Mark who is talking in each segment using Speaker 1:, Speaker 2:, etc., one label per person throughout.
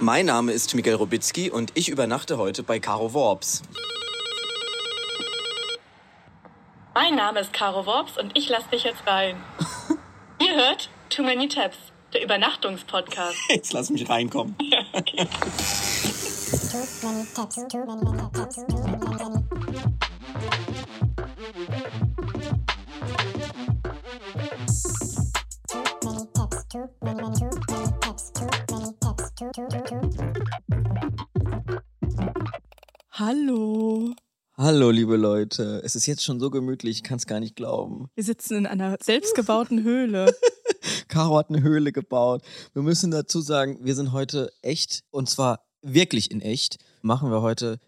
Speaker 1: Mein Name ist Miguel Robitzky und ich übernachte heute bei Caro Worps.
Speaker 2: Mein Name ist Caro Worps und ich lasse dich jetzt rein. Ihr hört Too Many Tabs, der Übernachtungspodcast.
Speaker 1: Jetzt lass mich reinkommen.
Speaker 2: Ja, okay.
Speaker 3: Too many tabs, too many tabs, too many tabs.
Speaker 4: Hallo.
Speaker 1: Hallo, liebe Leute. Es ist jetzt schon so gemütlich, ich kann es gar nicht glauben.
Speaker 4: Wir sitzen in einer selbstgebauten Höhle.
Speaker 1: Caro hat eine Höhle gebaut. Wir müssen dazu sagen, wir sind heute echt, und zwar wirklich in echt, machen wir heute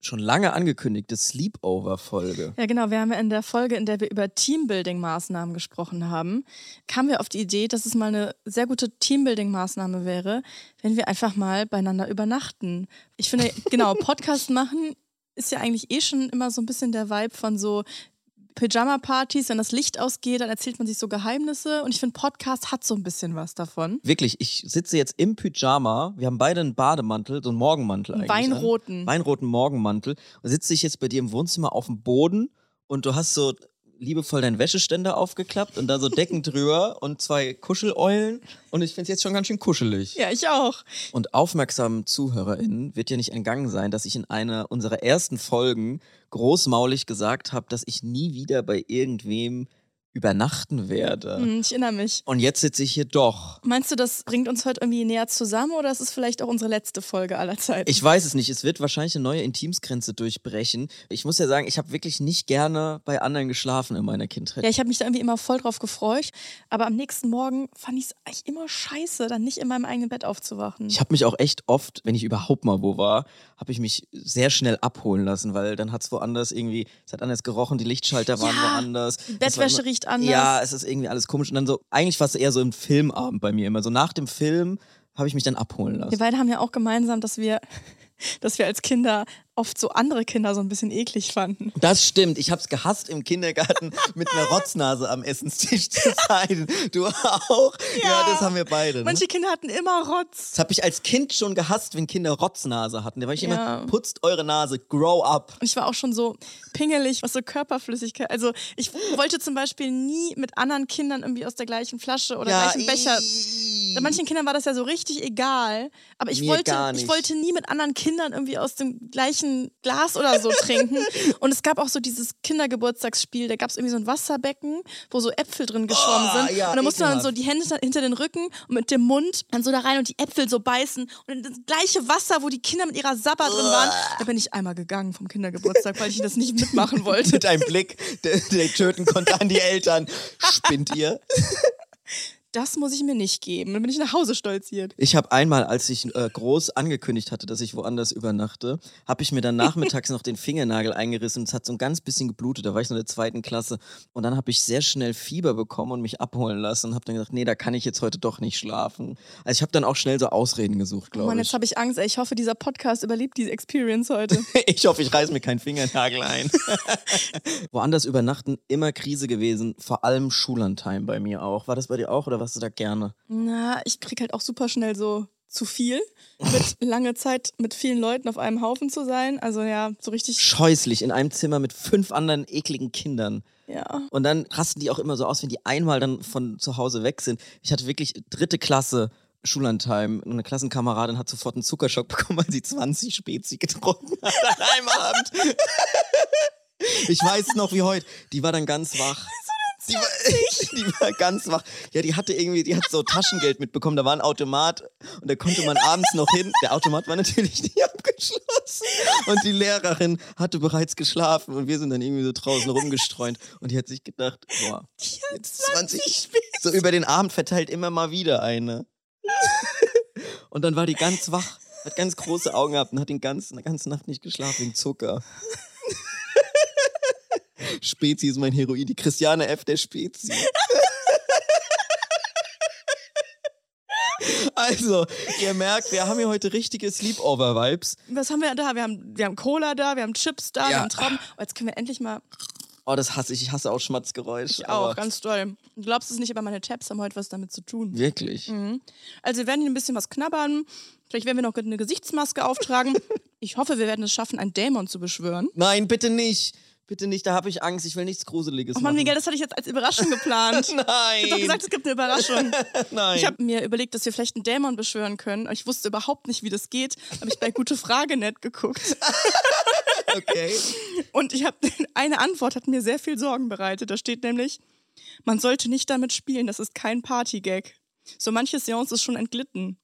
Speaker 1: schon lange angekündigte Sleepover-Folge.
Speaker 4: Ja, genau. Wir haben ja in der Folge, in der wir über Teambuilding-Maßnahmen gesprochen haben, kamen wir auf die Idee, dass es mal eine sehr gute Teambuilding-Maßnahme wäre, wenn wir einfach mal beieinander übernachten. Ich finde, genau, Podcast machen ist ja eigentlich eh schon immer so ein bisschen der Vibe von so Pyjama-Partys, wenn das Licht ausgeht, dann erzählt man sich so Geheimnisse und ich finde, Podcast hat so ein bisschen was davon.
Speaker 1: Wirklich, ich sitze jetzt im Pyjama. Wir haben beide einen Bademantel, so einen Morgenmantel eigentlich. an.
Speaker 4: Weinroten.
Speaker 1: Weinroten Morgenmantel. Und sitze ich jetzt bei dir im Wohnzimmer auf dem Boden und du hast so liebevoll deinen Wäscheständer aufgeklappt und da so Decken drüber und zwei Kuscheleulen. Und ich finde es jetzt schon ganz schön kuschelig.
Speaker 4: Ja, ich auch.
Speaker 1: Und aufmerksamen ZuhörerInnen wird ja nicht entgangen sein, dass ich in einer unserer ersten Folgen großmaulig gesagt habe, dass ich nie wieder bei irgendwem übernachten werde.
Speaker 4: Hm, Ich erinnere mich.
Speaker 1: Und jetzt sitze ich hier doch.
Speaker 4: Meinst du, das bringt uns heute irgendwie näher zusammen oder ist es vielleicht auch unsere letzte Folge aller Zeiten?
Speaker 1: Ich weiß es nicht. Es wird wahrscheinlich eine neue Intimsgrenze durchbrechen. Ich muss ja sagen, ich habe wirklich nicht gerne bei anderen geschlafen in meiner Kindheit.
Speaker 4: ja, ich habe mich da irgendwie immer voll drauf gefreut, aber am nächsten Morgen fand ich es eigentlich immer scheiße, dann nicht in meinem eigenen Bett aufzuwachen.
Speaker 1: Ich habe mich auch echt oft, wenn ich überhaupt mal wo war, habe ich mich sehr schnell abholen lassen, weil dann hat es woanders irgendwie, es hat anders gerochen, die Lichtschalter waren
Speaker 4: Ja,
Speaker 1: woanders. Es war
Speaker 4: Bettwäsche riecht anders.
Speaker 1: Ja, es ist irgendwie alles komisch. Und dann so, eigentlich war es eher so ein Filmabend bei mir immer. So nach dem Film habe ich mich dann abholen lassen.
Speaker 4: Wir beide haben ja auch gemeinsam, dass wir, dass wir als Kinder oft so andere Kinder so ein bisschen eklig fanden.
Speaker 1: Das stimmt. Ich hab's gehasst, im Kindergarten mit einer Rotznase am Essenstisch zu sein. Du auch? Ja, das haben wir beide. Ne?
Speaker 4: Manche Kinder hatten immer Rotz.
Speaker 1: Das habe ich als Kind schon gehasst, wenn Kinder Rotznase hatten. Da war ich
Speaker 4: Ja.
Speaker 1: immer, putzt eure Nase, grow up.
Speaker 4: Und ich war auch schon so pingelig, was so Körperflüssigkeit. Also ich wollte zum Beispiel nie mit anderen Kindern irgendwie aus der gleichen Flasche oder gleichen Becher.
Speaker 1: ii.
Speaker 4: Bei manchen Kindern war das ja so richtig egal. Aber ich
Speaker 1: Mir
Speaker 4: wollte, ich wollte nie mit anderen Kindern irgendwie aus dem gleichen Glas oder so trinken. Und es gab auch so dieses Kindergeburtstagsspiel, da gab es irgendwie so ein Wasserbecken, wo so Äpfel drin geschwommen
Speaker 1: Oh,
Speaker 4: sind.
Speaker 1: ja,
Speaker 4: und da musste man so die Hände hinter- den Rücken und mit dem Mund dann so da rein und die Äpfel so beißen. Und in das gleiche Wasser, wo die Kinder mit ihrer Sabber drin waren, da bin ich einmal gegangen vom Kindergeburtstag, weil ich das nicht mitmachen wollte.
Speaker 1: Mit einem Blick, der, der töten konnte an die Eltern. Spinnt ihr?
Speaker 4: Das muss ich mir nicht geben. Dann bin ich nach Hause stolziert.
Speaker 1: Ich habe einmal, als ich äh, groß angekündigt hatte, dass ich woanders übernachte, habe ich mir dann nachmittags noch den Fingernagel eingerissen. Es hat so ein ganz bisschen geblutet. Da war ich noch in der zweiten Klasse. Und dann habe ich sehr schnell Fieber bekommen und mich abholen lassen und habe dann gesagt, nee, da kann ich jetzt heute doch nicht schlafen. Also ich habe dann auch schnell so Ausreden gesucht,
Speaker 4: Oh
Speaker 1: glaube
Speaker 4: Mann,
Speaker 1: ich.
Speaker 4: jetzt habe ich Angst. Ey. Ich hoffe, dieser Podcast überlebt diese Experience heute.
Speaker 1: Ich hoffe, ich reiß mir keinen Fingernagel ein. Woanders übernachten, immer Krise gewesen. Vor allem Schullandheim bei mir auch. War das bei dir auch oder warst du da gerne?
Speaker 4: Na, ich krieg halt auch super schnell so zu viel, mit lange Zeit mit vielen Leuten auf einem Haufen zu sein. Also ja, so richtig.
Speaker 1: Scheußlich in einem Zimmer mit fünf anderen ekligen Kindern.
Speaker 4: Ja.
Speaker 1: Und dann rasten die auch immer so aus, wenn die einmal dann von zu Hause weg sind. Ich hatte wirklich dritte Klasse Schullandheim. Eine Klassenkameradin hat sofort einen Zuckerschock bekommen, weil sie 20 Spezi getrunken hat an einem Abend. Ich weiß noch wie heute. Die war dann ganz wach. Die war, die war ganz wach. Ja, die hatte irgendwie, die hat so Taschengeld mitbekommen. Da war ein Automat und da konnte man abends noch hin. Der Automat war natürlich nicht abgeschlossen. Und die Lehrerin hatte bereits geschlafen und wir sind dann irgendwie so draußen rumgestreunt. Und die hat sich gedacht, boah, jetzt 20, so über den Abend verteilt immer mal wieder eine. Und dann war die ganz wach, hat ganz große Augen gehabt und hat den ganzen, die ganze Nacht nicht geschlafen wegen Zucker. Spezi ist mein Heroin, die Christiane F. der Spezi. Also, ihr merkt, wir haben hier heute richtige Sleepover-Vibes.
Speaker 4: Was haben wir da? Wir haben, wir haben Cola da, wir haben Chips da, wir
Speaker 1: Ja.
Speaker 4: haben Trauben. Oh, jetzt können wir endlich mal.
Speaker 1: Oh, das hasse ich. Ich hasse auch Schmatzgeräusche.
Speaker 4: Ich auch, ganz doll. Du glaubst es nicht, aber meine Tabs haben heute was damit zu tun.
Speaker 1: Wirklich.
Speaker 4: Mhm. Also wir werden hier ein bisschen was knabbern. Vielleicht werden wir noch eine Gesichtsmaske auftragen. ich hoffe, wir werden es schaffen, einen Dämon zu beschwören.
Speaker 1: Nein, bitte nicht. Bitte nicht, da habe ich Angst. Ich will nichts Gruseliges
Speaker 4: Oh Mann. Miguel, das hatte ich jetzt als Überraschung geplant.
Speaker 1: Nein.
Speaker 4: Ich hab doch gesagt, es gibt eine Überraschung.
Speaker 1: Nein.
Speaker 4: Ich habe mir überlegt, dass wir vielleicht einen Dämon beschwören können. Ich wusste überhaupt nicht, wie das geht. Habe ich bei Gute Frage net geguckt.
Speaker 1: okay.
Speaker 4: Und ich habe eine Antwort hat mir sehr viel Sorgen bereitet. Da steht nämlich, man sollte nicht damit spielen, das ist kein Partygag. So manche Seance ist schon entglitten.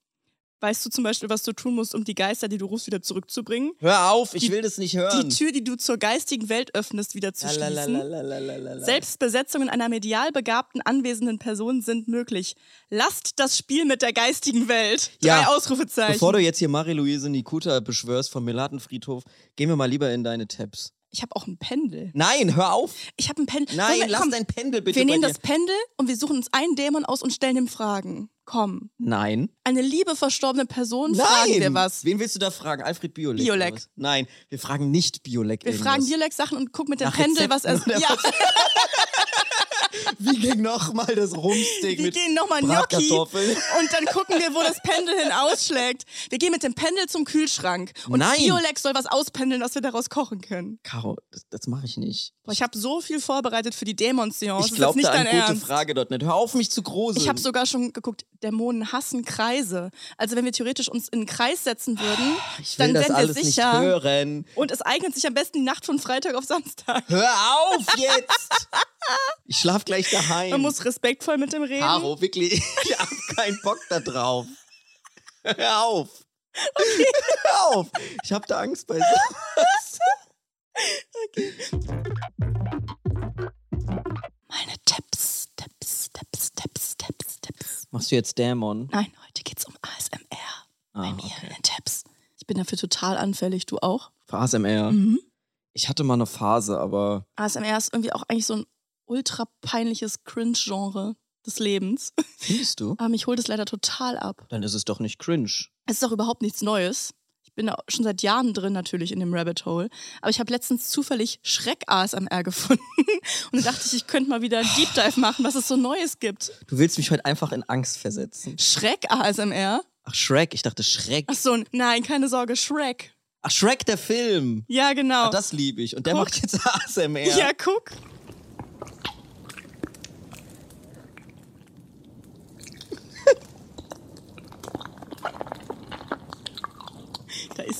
Speaker 4: Weißt du zum Beispiel, was du tun musst, um die Geister, die du rufst, wieder zurückzubringen?
Speaker 1: Hör auf, ich
Speaker 4: Die-
Speaker 1: will das nicht
Speaker 4: Die
Speaker 1: hören.
Speaker 4: Tür, die du zur geistigen Welt öffnest, wieder zu schließen.
Speaker 1: Lalalalalalala.
Speaker 4: Selbst Besetzungen einer medial begabten anwesenden Person sind möglich. Lasst das Spiel mit der geistigen Welt. Drei
Speaker 1: Ja,
Speaker 4: Ausrufezeichen.
Speaker 1: Bevor du jetzt hier Marie-Louise Nikuta beschwörst vom Melatenfriedhof, gehen wir mal lieber in deine Tabs.
Speaker 4: Ich habe auch ein Pendel.
Speaker 1: Nein, hör auf.
Speaker 4: Ich habe ein Pendel.
Speaker 1: Nein,
Speaker 4: wir-
Speaker 1: lass
Speaker 4: komm,
Speaker 1: dein Pendel bitte
Speaker 4: Wir nehmen das Pendel und wir suchen uns einen Dämon aus und stellen ihm Fragen. Komm.
Speaker 1: Nein.
Speaker 4: Eine liebe verstorbene Person fragen
Speaker 1: Nein.
Speaker 4: wir was.
Speaker 1: Wen willst du da fragen? Alfred Biolek?
Speaker 4: Biolek.
Speaker 1: Nein, wir fragen nicht Biolek.
Speaker 4: Wir
Speaker 1: irgendwas.
Speaker 4: fragen Biolek Sachen und gucken mit dem
Speaker 1: Nach
Speaker 4: Pendel, was er.
Speaker 1: Rezepten
Speaker 4: Ja,
Speaker 1: Wie ging nochmal das Rumsteak
Speaker 4: wir
Speaker 1: mit
Speaker 4: gehen nochmal Gnocchi
Speaker 1: Bratkartoffeln?
Speaker 4: und dann gucken wir, wo das Pendel hin ausschlägt. Wir gehen mit dem Pendel zum Kühlschrank und
Speaker 1: Nein.
Speaker 4: Biolek soll was auspendeln, was wir daraus kochen können.
Speaker 1: Caro, das, das mache ich nicht.
Speaker 4: Boah, ich habe so viel vorbereitet für die Dämon-Seance.
Speaker 1: Ich
Speaker 4: Das ist
Speaker 1: glaube
Speaker 4: nicht
Speaker 1: da
Speaker 4: dein
Speaker 1: an gute
Speaker 4: Ernst.
Speaker 1: Frage dort nicht. Hör auf, mich zu gruseln.
Speaker 4: Ich habe sogar schon geguckt, Dämonen hassen Kreise. Also wenn wir theoretisch uns in einen Kreis setzen würden,
Speaker 1: ich will
Speaker 4: dann
Speaker 1: das alles
Speaker 4: wir
Speaker 1: nicht
Speaker 4: sicher.
Speaker 1: hören.
Speaker 4: Und es eignet sich am besten die Nacht von Freitag auf Samstag.
Speaker 1: Hör auf jetzt! Ich schlaf gleich daheim.
Speaker 4: Man muss respektvoll mit dem reden.
Speaker 1: Caro, wirklich, ich hab keinen Bock da drauf. Hör auf. Hör auf. Ich hab da Angst bei sowas.
Speaker 4: Meine Tipps, Tipps, Tipps, Tipps, Tipps, Tipps.
Speaker 1: Machst du jetzt Dämon?
Speaker 4: Nein, heute geht's um ASMR. bei
Speaker 1: Ah,
Speaker 4: mir
Speaker 1: okay.
Speaker 4: in den Tipps. Ich bin dafür total anfällig. Du auch?
Speaker 1: Für ASMR.
Speaker 4: Mhm.
Speaker 1: Ich hatte mal eine Phase, aber
Speaker 4: ASMR ist irgendwie auch eigentlich so ein ultra peinliches Cringe-Genre des Lebens.
Speaker 1: findest du?
Speaker 4: Aber mich holt es leider total ab.
Speaker 1: Dann ist es doch nicht cringe.
Speaker 4: Es ist auch überhaupt nichts Neues. Ich bin da schon seit Jahren drin natürlich in dem Rabbit Hole. Aber ich habe letztens zufällig Schreck-ASMR gefunden. Und da dachte ich, ich könnte mal wieder einen Deep Dive machen, was es so Neues gibt.
Speaker 1: Du willst mich heute einfach in Angst versetzen.
Speaker 4: Schreck-ASMR?
Speaker 1: Ach, Shrek. Ich dachte Schreck.
Speaker 4: Ach so, nein, keine Sorge, Shrek.
Speaker 1: Ach, Shrek, der Film.
Speaker 4: Ja, genau.
Speaker 1: Ah, das liebe ich. Und der
Speaker 4: Guck.
Speaker 1: macht jetzt ASMR.
Speaker 4: Ja, guck.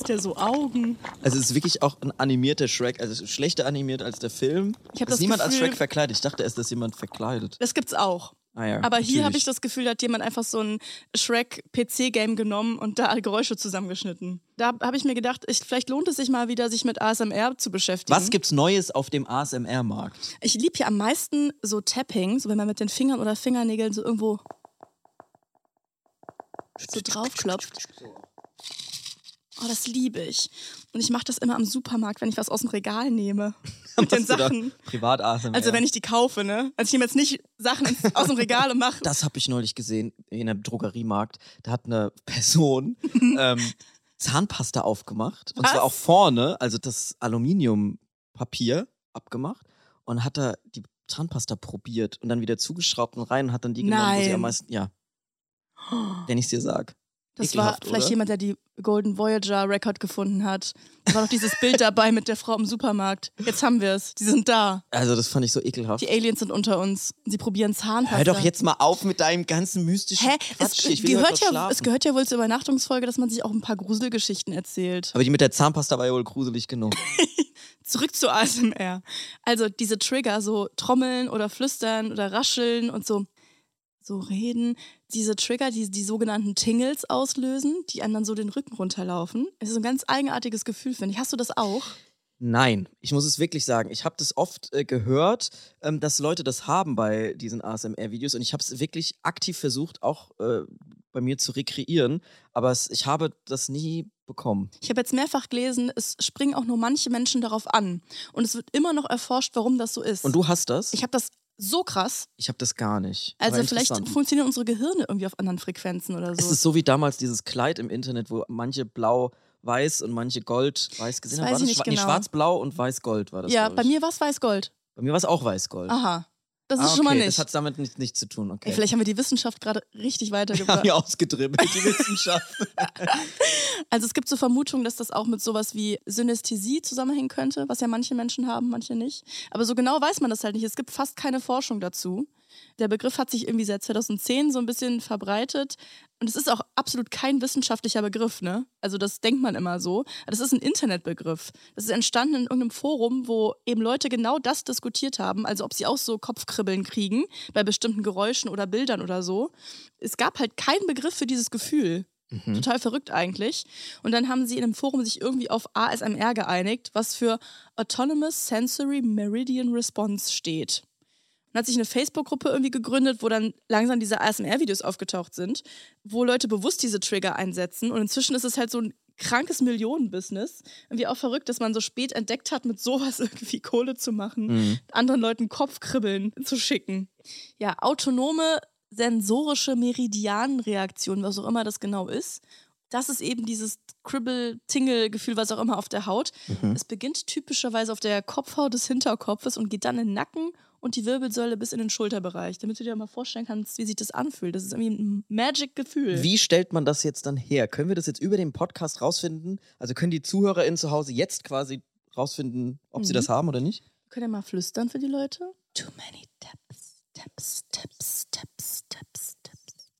Speaker 4: Ist der so Augen.
Speaker 1: Also es ist wirklich auch ein animierter Shrek, also schlechter animiert als der Film.
Speaker 4: Ich hab
Speaker 1: ist
Speaker 4: das
Speaker 1: niemand als
Speaker 4: Gefühl-
Speaker 1: Shrek verkleidet. Ich dachte erst, dass jemand verkleidet.
Speaker 4: Das gibt's auch.
Speaker 1: Ah ja,
Speaker 4: Aber hier habe
Speaker 1: natürlich.
Speaker 4: ich das Gefühl, da hat jemand einfach so ein Shrek-PC-Game genommen und da alle Geräusche zusammengeschnitten. Da habe ich mir gedacht, ich, vielleicht lohnt es sich mal wieder, sich mit ASMR zu beschäftigen.
Speaker 1: Was gibt's Neues auf dem ASMR-Markt?
Speaker 4: Ich liebe ja am meisten so Tapping, so wenn man mit den Fingern oder Fingernägeln so irgendwo so draufklopft. Oh, das liebe ich. Und ich mache das immer am Supermarkt, wenn ich was aus dem Regal nehme. Mit den Sachen.
Speaker 1: Privat ASMR.
Speaker 4: Also wenn ich die kaufe, ne? Also ich nehme jetzt nicht Sachen aus dem Regal und mache.
Speaker 1: das habe ich neulich gesehen in einem Drogeriemarkt. Da hat eine Person ähm, Zahnpasta aufgemacht. Und
Speaker 4: Was?
Speaker 1: zwar auch vorne, also das Aluminiumpapier abgemacht. Und hat da die Zahnpasta probiert und dann wieder zugeschraubt und rein und hat dann die genommen, wo sie
Speaker 4: Nein.
Speaker 1: am meisten. Ja, wenn ich dir sag.
Speaker 4: Das war vielleicht
Speaker 1: oder?
Speaker 4: jemand, der die Golden Voyager Record gefunden hat. Da war doch dieses Bild dabei mit der Frau im Supermarkt. Jetzt haben wir es. Die sind da.
Speaker 1: Also, das fand ich so ekelhaft.
Speaker 4: Die Aliens sind unter uns. Sie probieren Zahnpasta.
Speaker 1: Hör doch jetzt mal auf mit deinem ganzen mystischen
Speaker 4: Hä?
Speaker 1: Quatsch.
Speaker 4: Es, gehört
Speaker 1: noch
Speaker 4: ja, es gehört ja wohl zur Übernachtungsfolge, dass man sich auch ein paar Gruselgeschichten erzählt.
Speaker 1: Aber die mit der Zahnpasta war ja wohl gruselig genug.
Speaker 4: Zurück zu ASMR. Also diese Trigger, so Trommeln oder Flüstern oder Rascheln und so, so reden. Diese Trigger, die die sogenannten Tingles auslösen, die einem dann so den Rücken runterlaufen. Es ist so ein ganz eigenartiges Gefühl, finde ich. Hast du das auch?
Speaker 1: Nein, ich muss es wirklich sagen. Ich habe das oft äh, gehört, ähm, dass Leute das haben bei diesen ASMR-Videos und ich habe es wirklich aktiv versucht, auch äh, bei mir zu rekreieren, aber es, ich habe das nie bekommen.
Speaker 4: Ich habe jetzt mehrfach gelesen, es springen auch nur manche Menschen darauf an. Und es wird immer noch erforscht, warum das so ist.
Speaker 1: Und du hast das?
Speaker 4: ich habe das so krass.
Speaker 1: Ich habe das gar nicht.
Speaker 4: Also vielleicht funktionieren unsere Gehirne irgendwie auf anderen Frequenzen oder so.
Speaker 1: Ist es so wie damals dieses Kleid im Internet, wo manche blau-weiß und manche gold-weiß gesehen
Speaker 4: Das
Speaker 1: haben?
Speaker 4: weiß
Speaker 1: War
Speaker 4: ich nicht
Speaker 1: schwa- nee,
Speaker 4: genau.
Speaker 1: schwarz-blau und weiß-gold war das.
Speaker 4: ja, bei mir war es weiß-gold.
Speaker 1: Bei mir war es auch Weißgold.
Speaker 4: Aha. Das ist
Speaker 1: Ah,
Speaker 4: schon mal
Speaker 1: okay,
Speaker 4: nicht.
Speaker 1: Das hat damit nichts nichts zu tun, okay.
Speaker 4: Ey, vielleicht haben wir die Wissenschaft gerade richtig
Speaker 1: haben
Speaker 4: weitergebracht.
Speaker 1: wir ausgedribbelt, die Wissenschaft.
Speaker 4: Also es gibt so Vermutungen, dass das auch mit sowas wie Synästhesie zusammenhängen könnte, was ja manche Menschen haben, manche nicht. Aber so genau weiß man das halt nicht. Es gibt fast keine Forschung dazu. Der Begriff hat sich irgendwie seit 2010 so ein bisschen verbreitet. Und es ist auch absolut kein wissenschaftlicher Begriff, ne? Also das denkt man immer so. Das ist ein Internetbegriff. Das ist entstanden in irgendeinem Forum, wo eben Leute genau das diskutiert haben. Also ob sie auch so Kopfkribbeln kriegen bei bestimmten Geräuschen oder Bildern oder so. Es gab halt keinen Begriff für dieses Gefühl. Total verrückt eigentlich. Und dann haben sie in einem Forum sich irgendwie auf ASMR geeinigt, was für Autonomous Sensory Meridian Response steht. Dann hat sich eine Facebook-Gruppe irgendwie gegründet, wo dann langsam diese ASMR-Videos aufgetaucht sind, wo Leute bewusst diese Trigger einsetzen. Und inzwischen ist es halt so ein krankes Millionenbusiness. Irgendwie auch verrückt, dass man so spät entdeckt hat, mit sowas irgendwie Kohle zu machen, anderen Leuten Kopfkribbeln zu schicken. Ja, autonome sensorische Meridianreaktion, was auch immer das genau ist. Das ist eben dieses Kribbel-Tingle-Gefühl, was auch immer auf der Haut. Es beginnt typischerweise auf der Kopfhaut des Hinterkopfes und geht dann in den Nacken und die Wirbelsäule bis in den Schulterbereich, damit du dir mal vorstellen kannst, wie sich das anfühlt. Das ist irgendwie ein Magic-Gefühl.
Speaker 1: Wie stellt man das jetzt dann her? Können wir das jetzt über den Podcast rausfinden? Also können die ZuhörerInnen zu Hause jetzt quasi rausfinden, ob sie
Speaker 4: Mhm.
Speaker 1: das haben oder nicht?
Speaker 4: Könnt ihr mal flüstern für die Leute? Too many taps, taps, taps, taps, taps, taps.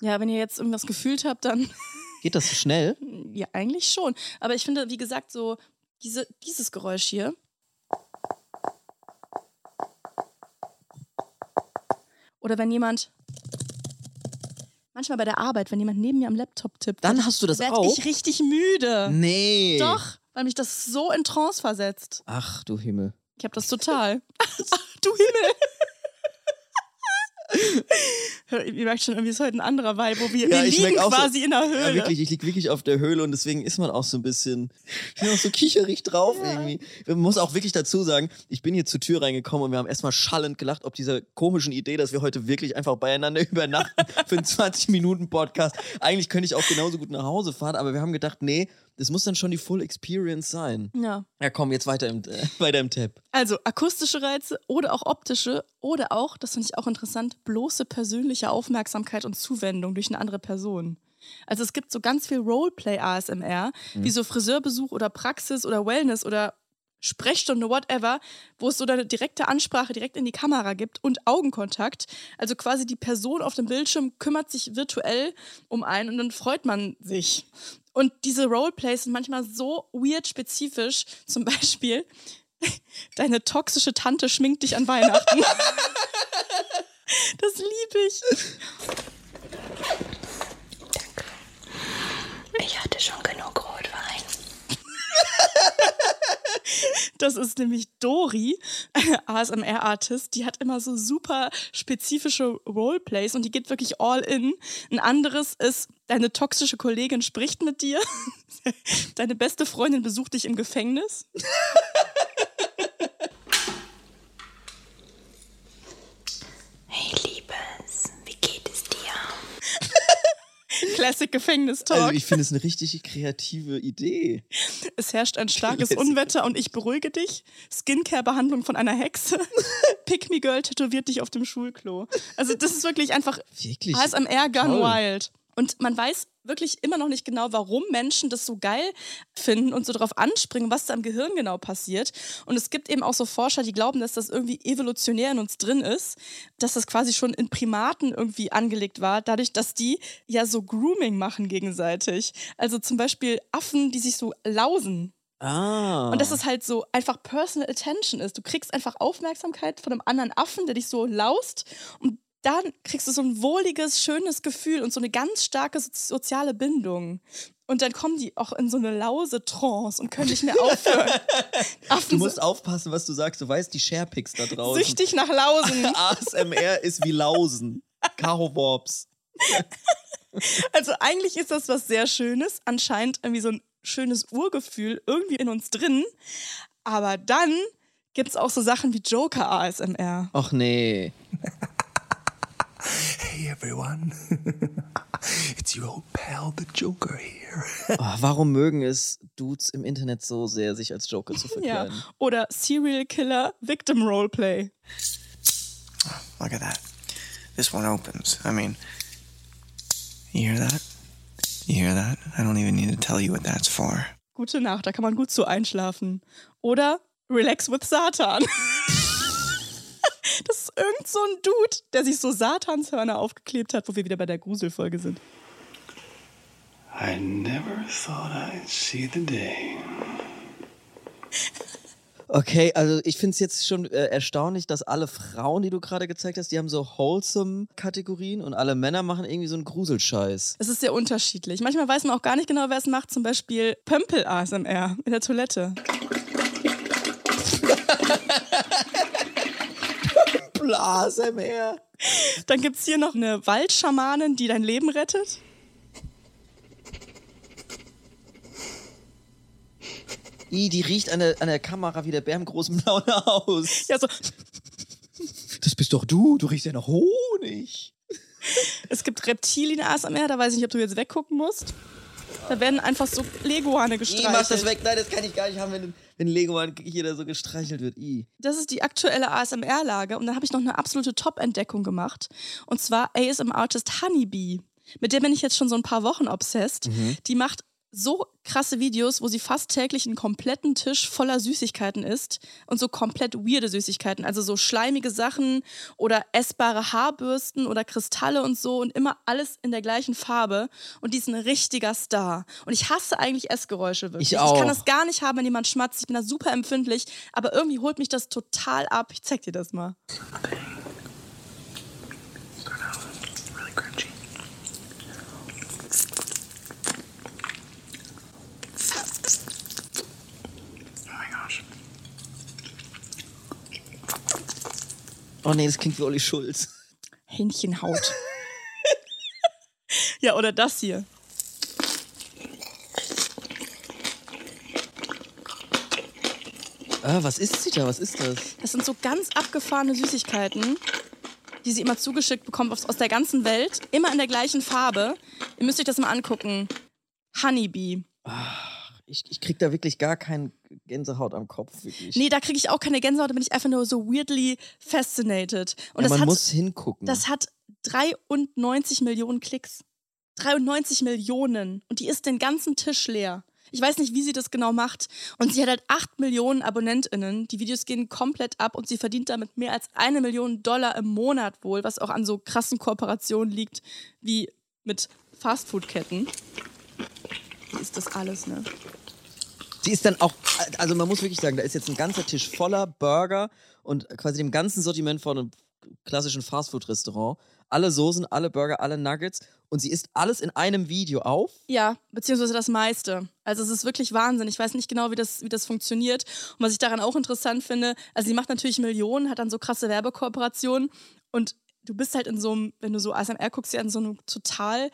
Speaker 4: Ja, wenn ihr jetzt irgendwas gefühlt habt, dann
Speaker 1: Geht das so schnell?
Speaker 4: ja, eigentlich schon. Aber ich finde, wie gesagt, so diese, dieses Geräusch hier. Oder wenn jemand, manchmal bei der Arbeit, wenn jemand neben mir am Laptop tippt,
Speaker 1: Dann hast du das
Speaker 4: werd
Speaker 1: auch?
Speaker 4: ich richtig müde.
Speaker 1: Nee.
Speaker 4: Doch, weil mich das so in Trance versetzt.
Speaker 1: Ach du Himmel.
Speaker 4: Ich habe das total. Ach, du Himmel. Ihr merkt schon, irgendwie ist heute ein anderer Vibe, wo wir,
Speaker 1: Ja,
Speaker 4: wir liegen
Speaker 1: auch so-
Speaker 4: quasi in der Höhle.
Speaker 1: Ja, wirklich, ich lieg wirklich auf der Höhle und deswegen ist man auch so ein bisschen, ich bin auch so kicherig drauf irgendwie. Man muss auch wirklich dazu sagen, ich bin hier zur Tür reingekommen und wir haben erstmal schallend gelacht, ob dieser komischen Idee, dass wir heute wirklich einfach beieinander übernachten für einen 20-Minuten-Podcast. Eigentlich könnte ich auch genauso gut nach Hause fahren, aber wir haben gedacht, nee, das muss dann schon die Full Experience sein.
Speaker 4: ja.
Speaker 1: Ja, komm, jetzt weiter im, äh, weiter im Tab.
Speaker 4: Also akustische Reize oder auch optische oder auch, das finde ich auch interessant, bloße persönliche Aufmerksamkeit und Zuwendung durch eine andere Person. Also es gibt so ganz viel Roleplay-ASMR, wie so Friseurbesuch oder Praxis oder Wellness oder Sprechstunde, whatever, wo es so eine direkte Ansprache direkt in die Kamera gibt und Augenkontakt. Also quasi die Person auf dem Bildschirm kümmert sich virtuell um einen und dann freut man sich. Und diese Roleplays sind manchmal so weird spezifisch. Zum Beispiel, deine toxische Tante schminkt dich an Weihnachten. Das liebe ich.
Speaker 5: Ich hatte schon genug Rotwein.
Speaker 4: Das ist nämlich Dori, eine ASMR-Artist. Die hat immer so super spezifische Roleplays und die geht wirklich all in. Ein anderes ist, deine toxische Kollegin spricht mit dir. Deine beste Freundin besucht dich im Gefängnis.
Speaker 5: Hey Liebes, wie geht es dir?
Speaker 4: Classic Gefängnistalk.
Speaker 1: Also ich finde es eine richtig kreative Idee.
Speaker 4: Es herrscht ein starkes
Speaker 1: Classic.
Speaker 4: Unwetter und ich beruhige dich. Skincare-Behandlung von einer Hexe. Pick Me Girl tätowiert dich auf dem Schulklo. Also das ist wirklich einfach
Speaker 1: Wirklich.
Speaker 4: ASMR gone
Speaker 1: Toll.
Speaker 4: wild. Und man weiß wirklich immer noch nicht genau, warum Menschen das so geil finden und so darauf anspringen, was da im Gehirn genau passiert. Und es gibt eben auch so Forscher, die glauben, dass das irgendwie evolutionär in uns drin ist, dass das quasi schon in Primaten irgendwie angelegt war, dadurch, dass die ja so Grooming machen gegenseitig. Also zum Beispiel Affen, die sich so lausen.
Speaker 1: Ah.
Speaker 4: Und dass es halt so einfach Personal Attention ist. Du kriegst einfach Aufmerksamkeit von einem anderen Affen, der dich so laust und dann kriegst du so ein wohliges, schönes Gefühl und so eine ganz starke so soziale Bindung. Und dann kommen die auch in so eine Lause-Trance und können nicht mehr aufhören.
Speaker 1: Du
Speaker 4: Affen
Speaker 1: musst
Speaker 4: sind
Speaker 1: aufpassen, was du sagst. Du weißt, die Sharepicks da draußen.
Speaker 4: süchtig nach Lausen.
Speaker 1: ASMR ist wie Lausen. Caro Worps.
Speaker 4: Also eigentlich ist das was sehr Schönes. Anscheinend irgendwie so ein schönes Urgefühl irgendwie in uns drin. Aber dann gibt es auch so Sachen wie Joker ASMR.
Speaker 1: Ach nee.
Speaker 6: Hey everyone, it's your old pal, the Joker here.
Speaker 1: Oh, warum mögen es Dudes im Internet so sehr, sich als Joker zu
Speaker 4: Ja.
Speaker 1: verkleiden?
Speaker 4: Oder Serial Killer Victim Roleplay.
Speaker 6: Look at that. This one opens. I mean, you hear that? You hear that? I don't even need to tell you what that's for.
Speaker 4: Gute Nacht, da kann man gut zu einschlafen. Oder Relax with Satan. Das ist irgend so ein Dude, der sich so Satanshörner aufgeklebt hat, wo wir wieder bei der Gruselfolge sind.
Speaker 7: I never thought I'd see the day.
Speaker 1: Okay, also ich finde es jetzt schon äh, erstaunlich, dass alle Frauen, die du gerade gezeigt hast, die haben so wholesome Kategorien und alle Männer machen irgendwie so einen Gruselscheiß.
Speaker 4: Es ist sehr unterschiedlich. Manchmal weiß man auch gar nicht genau, wer es macht. Zum Beispiel Pömpel-ASMR in der Toilette.
Speaker 1: ASMR.
Speaker 4: Dann gibt es hier noch eine Waldschamanin, die dein Leben rettet.
Speaker 1: I, die riecht an der, an der Kamera wie der Bär im großen blauen Haus.
Speaker 4: Ja, so,
Speaker 1: Das bist doch du, du riechst ja nach Honig.
Speaker 4: es gibt Reptilien-ASMR, da weiß ich nicht, ob du jetzt weggucken musst. Da werden einfach so Leguane gestreichelt.
Speaker 1: mach das weg. Nein, das kann ich gar nicht haben, wenn, wenn Legoan hier da so gestreichelt wird. I.
Speaker 4: Das ist die aktuelle ASMR-Lage. Und dann habe ich noch eine absolute Top-Entdeckung gemacht. Und zwar ASM-Artist Honeybee. Mit der bin ich jetzt schon so ein paar Wochen obsessed. Die macht so krasse Videos, wo sie fast täglich einen kompletten Tisch voller Süßigkeiten isst und so komplett weirde Süßigkeiten, also so schleimige Sachen oder essbare Haarbürsten oder Kristalle und so und immer alles in der gleichen Farbe und die ist ein richtiger Star. Und ich hasse eigentlich Essgeräusche wirklich.
Speaker 1: Ich auch.
Speaker 4: Ich kann das gar nicht haben, wenn jemand schmatzt. Ich bin da super empfindlich, aber irgendwie holt mich das total ab. Ich zeig dir das mal.
Speaker 6: Start Oh
Speaker 1: nee, das klingt wie Olli Schulz.
Speaker 4: Hähnchenhaut. ja, oder das hier.
Speaker 1: Ah, was ist sie da? Was ist das?
Speaker 4: Das sind so ganz abgefahrene Süßigkeiten, die sie immer zugeschickt bekommt aus, aus der ganzen Welt. Immer in der gleichen Farbe. Ihr müsst euch das mal angucken. Honeybee.
Speaker 1: Ich, ich krieg da wirklich gar keinen Gänsehaut am Kopf, wirklich.
Speaker 4: Nee, da kriege ich auch keine Gänsehaut, da bin ich einfach nur so weirdly fascinated. Und
Speaker 1: ja,
Speaker 4: das,
Speaker 1: man
Speaker 4: hat,
Speaker 1: muss hingucken.
Speaker 4: das hat 93 Millionen Klicks. 93 Millionen. Und die ist den ganzen Tisch leer. Ich weiß nicht, wie sie das genau macht. Und sie hat halt 8 Millionen AbonnentInnen. Die Videos gehen komplett ab und sie verdient damit mehr als eine Million Dollar im Monat wohl, was auch an so krassen Kooperationen liegt, wie mit Fastfood-Ketten. Ist das alles, ne?
Speaker 1: Sie ist dann auch, also man muss wirklich sagen, da ist jetzt ein ganzer Tisch voller Burger und quasi dem ganzen Sortiment von einem klassischen Fastfood-Restaurant. Alle Soßen, alle Burger, alle Nuggets und sie isst alles in einem Video auf.
Speaker 4: Ja, beziehungsweise das meiste. Also es ist wirklich Wahnsinn. Ich weiß nicht genau, wie das, wie das funktioniert. Und was ich daran auch interessant finde, also sie macht natürlich Millionen, hat dann so krasse Werbekooperationen und du bist halt in so einem, wenn du so ASMR guckst, ja in so einem total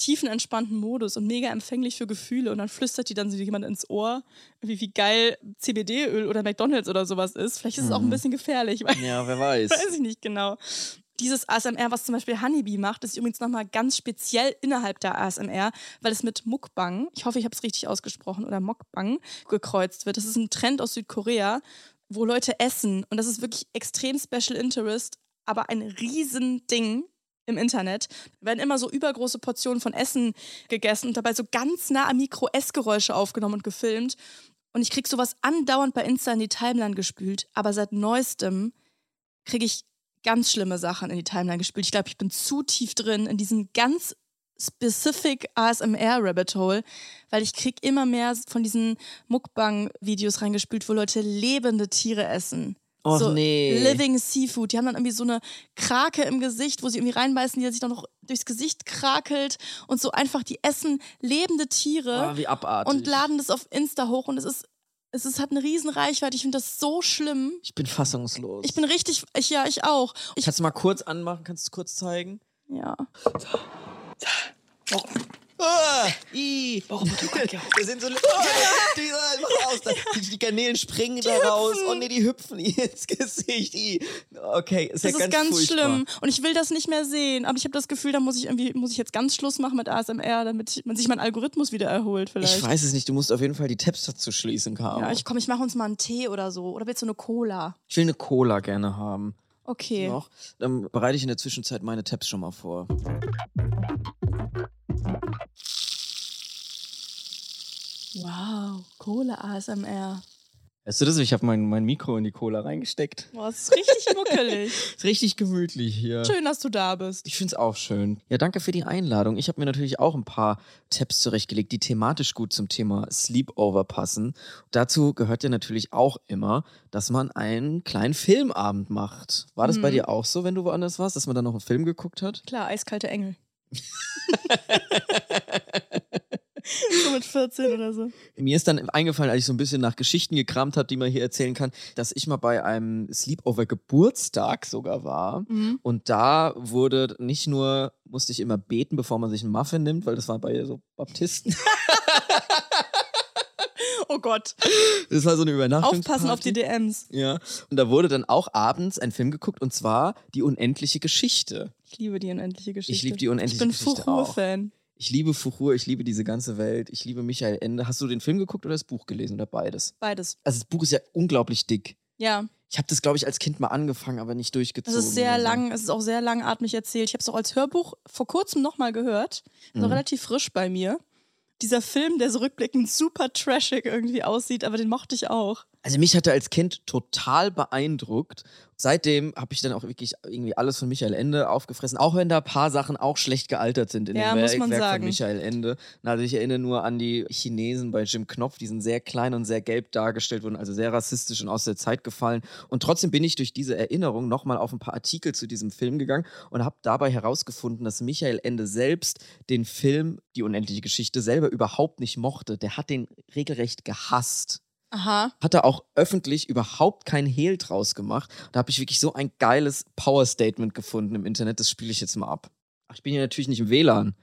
Speaker 4: tiefenentspannten Modus und mega empfänglich für Gefühle und dann flüstert die dann so jemand ins Ohr, wie, wie geil CBD-Öl oder McDonalds oder sowas ist. Vielleicht ist es auch ein bisschen gefährlich, weil
Speaker 1: Ja, wer weiß.
Speaker 4: weiß ich nicht genau. Dieses ASMR, was zum Beispiel Honeybee macht, ist übrigens nochmal ganz speziell innerhalb der ASMR, weil es mit Mukbang, ich hoffe, ich habe es richtig ausgesprochen, oder Mokbang gekreuzt wird. Das ist ein Trend aus Südkorea, wo Leute essen. Und das ist wirklich extrem Special Interest, aber ein Riesending im Internet. Werden immer so übergroße Portionen von Essen gegessen und dabei so ganz nah am Mikro Essgeräusche aufgenommen und gefilmt. Und ich krieg sowas andauernd bei Insta in die Timeline gespült. Aber seit neuestem kriege ich ganz schlimme Sachen in die Timeline gespült. Ich glaube, ich bin zu tief drin in diesem ganz specific ASMR Rabbit Hole, weil ich krieg immer mehr von diesen Mukbang-Videos reingespült, wo Leute lebende Tiere essen.
Speaker 1: Och,
Speaker 4: so
Speaker 1: nee.
Speaker 4: Living Seafood. Die haben dann irgendwie so eine Krake im Gesicht, wo sie irgendwie reinbeißen, die sich dann noch durchs Gesicht krakelt und so einfach, die essen lebende Tiere
Speaker 1: Oh, wie abartig.
Speaker 4: und laden das auf Insta hoch und es ist, es ist, hat eine riesen Reichweite. Ich finde das so schlimm.
Speaker 1: Ich bin fassungslos.
Speaker 4: Ich bin richtig, ich, ja, ich auch. Ich,
Speaker 1: Kannst du mal kurz anmachen? Kannst du es kurz zeigen?
Speaker 4: ja.
Speaker 1: Ah, i. oh, das sind so, oh, die, mach aus, da- die, die Garnelen springen da raus. Oh nee, die hüpfen ihr ins Gesicht. I. Okay, ist
Speaker 4: Das
Speaker 1: ja
Speaker 4: ist
Speaker 1: ganz,
Speaker 4: ganz schlimm. Und ich will das nicht mehr sehen. Aber ich habe das Gefühl, da muss ich irgendwie, muss ich jetzt ganz Schluss machen mit ASMR, damit man sich mein Algorithmus wieder erholt vielleicht.
Speaker 1: Ich weiß es nicht, du musst auf jeden Fall die Tabs dazu schließen, Caro.
Speaker 4: ja, ich komm, ich mache uns mal einen Tee oder so. Oder willst du eine Cola?
Speaker 1: ich will eine Cola gerne haben.
Speaker 4: Okay.
Speaker 1: Noch. Dann bereite ich in der Zwischenzeit meine Tabs schon mal vor.
Speaker 4: Wow, Cola ASMR.
Speaker 1: Weißt du das? Ich habe mein, mein Mikro in die Cola reingesteckt.
Speaker 4: Boah, das ist richtig muckelig.
Speaker 1: Ist richtig gemütlich hier.
Speaker 4: Schön, dass du da bist.
Speaker 1: Ich finde es auch schön. Ja, danke für die Einladung. Ich habe mir natürlich auch ein paar Tabs zurechtgelegt, die thematisch gut zum Thema Sleepover passen. Dazu gehört ja natürlich auch immer, dass man einen kleinen Filmabend macht. War das bei
Speaker 4: Mhm.
Speaker 1: dir auch so, wenn du woanders warst, dass man dann noch einen Film geguckt hat?
Speaker 4: Klar, eiskalte Engel. So mit 14 oder so.
Speaker 1: Mir ist dann eingefallen, als ich so ein bisschen nach Geschichten gekramt habe, die man hier erzählen kann, dass ich mal bei einem Sleepover-Geburtstag sogar war.
Speaker 4: Mhm.
Speaker 1: Und da wurde nicht nur, musste ich immer beten, bevor man sich einen Muffin nimmt, weil das war bei so Baptisten.
Speaker 4: Oh Gott.
Speaker 1: Das war so eine Übernachtungsparty.
Speaker 4: Aufpassen auf die DMs.
Speaker 1: Ja. Und da wurde dann auch abends ein Film geguckt und zwar Die unendliche Geschichte.
Speaker 4: Ich liebe die unendliche Geschichte.
Speaker 1: Ich liebe die unendliche
Speaker 4: Ich bin
Speaker 1: Geschichte.
Speaker 4: Fuchur-Fan.
Speaker 1: Ich liebe Fuchur, ich liebe diese ganze Welt, ich liebe Michael Ende. Hast du den Film geguckt oder das Buch gelesen oder beides?
Speaker 4: Beides.
Speaker 1: Also das Buch ist ja unglaublich dick.
Speaker 4: Ja,
Speaker 1: Ich habe das, glaube ich, als Kind mal angefangen, aber nicht
Speaker 4: es
Speaker 1: durchgezogen.
Speaker 4: ist sehr lang, es ist auch sehr langatmig erzählt. Ich habe es auch als Hörbuch vor kurzem nochmal gehört. So
Speaker 1: Mhm.
Speaker 4: relativ frisch bei mir. Dieser Film, der so rückblickend super trashig irgendwie aussieht, aber den mochte ich auch.
Speaker 1: Also mich hatte als Kind total beeindruckt. Seitdem habe ich dann auch wirklich irgendwie alles von Michael Ende aufgefressen, auch wenn da ein paar Sachen auch schlecht gealtert sind in
Speaker 4: Ja,
Speaker 1: dem Werk, Werk von Michael Ende. Also ich erinnere nur an die Chinesen bei Jim Knopf, die sind sehr klein und sehr gelb dargestellt wurden, also sehr rassistisch und aus der Zeit gefallen. Und trotzdem bin ich durch diese Erinnerung nochmal auf ein paar Artikel zu diesem Film gegangen und habe dabei herausgefunden, dass Michael Ende selbst den Film Die unendliche Geschichte selber überhaupt nicht mochte. Der hat den regelrecht gehasst
Speaker 4: Aha.
Speaker 1: hat er auch öffentlich überhaupt kein Hehl draus gemacht. Da habe ich wirklich so ein geiles Power-Statement gefunden im Internet. Das spiele ich jetzt mal ab. Ach, ich bin hier natürlich nicht im WLAN.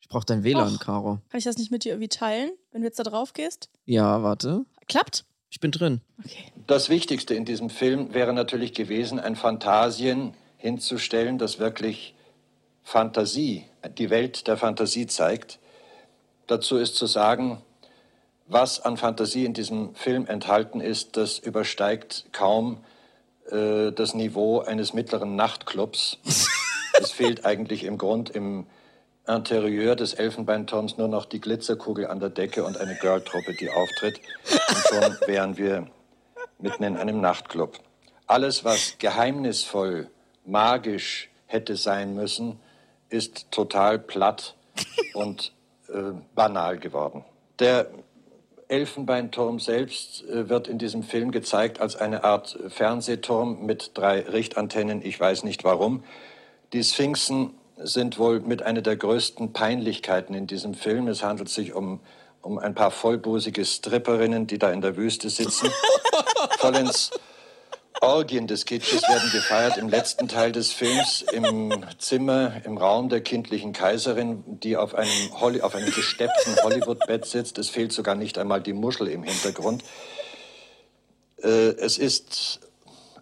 Speaker 1: Ich brauche dein WLAN,
Speaker 4: Och.
Speaker 1: Caro.
Speaker 4: Kann ich das nicht mit dir irgendwie teilen, wenn du jetzt da drauf gehst?
Speaker 1: Ja, warte.
Speaker 4: Klappt?
Speaker 1: Ich bin drin.
Speaker 4: Okay.
Speaker 8: Das Wichtigste in diesem Film wäre natürlich gewesen, ein Phantasien hinzustellen, das wirklich Fantasie, die Welt der Fantasie zeigt. Dazu ist zu sagen, was an Fantasie in diesem Film enthalten ist, das übersteigt kaum äh, das Niveau eines mittleren Nachtclubs. es fehlt eigentlich im Grund im Interieur des Elfenbeinturms nur noch die Glitzerkugel an der Decke und eine Girltruppe, die auftritt. Und schon wären wir mitten in einem Nachtclub. Alles, was geheimnisvoll, magisch hätte sein müssen, ist total platt und äh, banal geworden. Der Elfenbeinturm selbst äh, wird in diesem Film gezeigt als eine Art Fernsehturm mit drei Richtantennen. Ich weiß nicht warum. Die Sphinxen sind wohl mit einer der größten Peinlichkeiten in diesem Film. Es handelt sich um, um ein paar vollbusige Stripperinnen, die da in der Wüste sitzen. Vollends Orgien des Kitsches werden gefeiert im letzten Teil des Films im Zimmer, im Raum der kindlichen Kaiserin, die auf einem, Holly, auf einem gesteppten Hollywood-Bett sitzt. Es fehlt sogar nicht einmal die Muschel im Hintergrund. Äh, es ist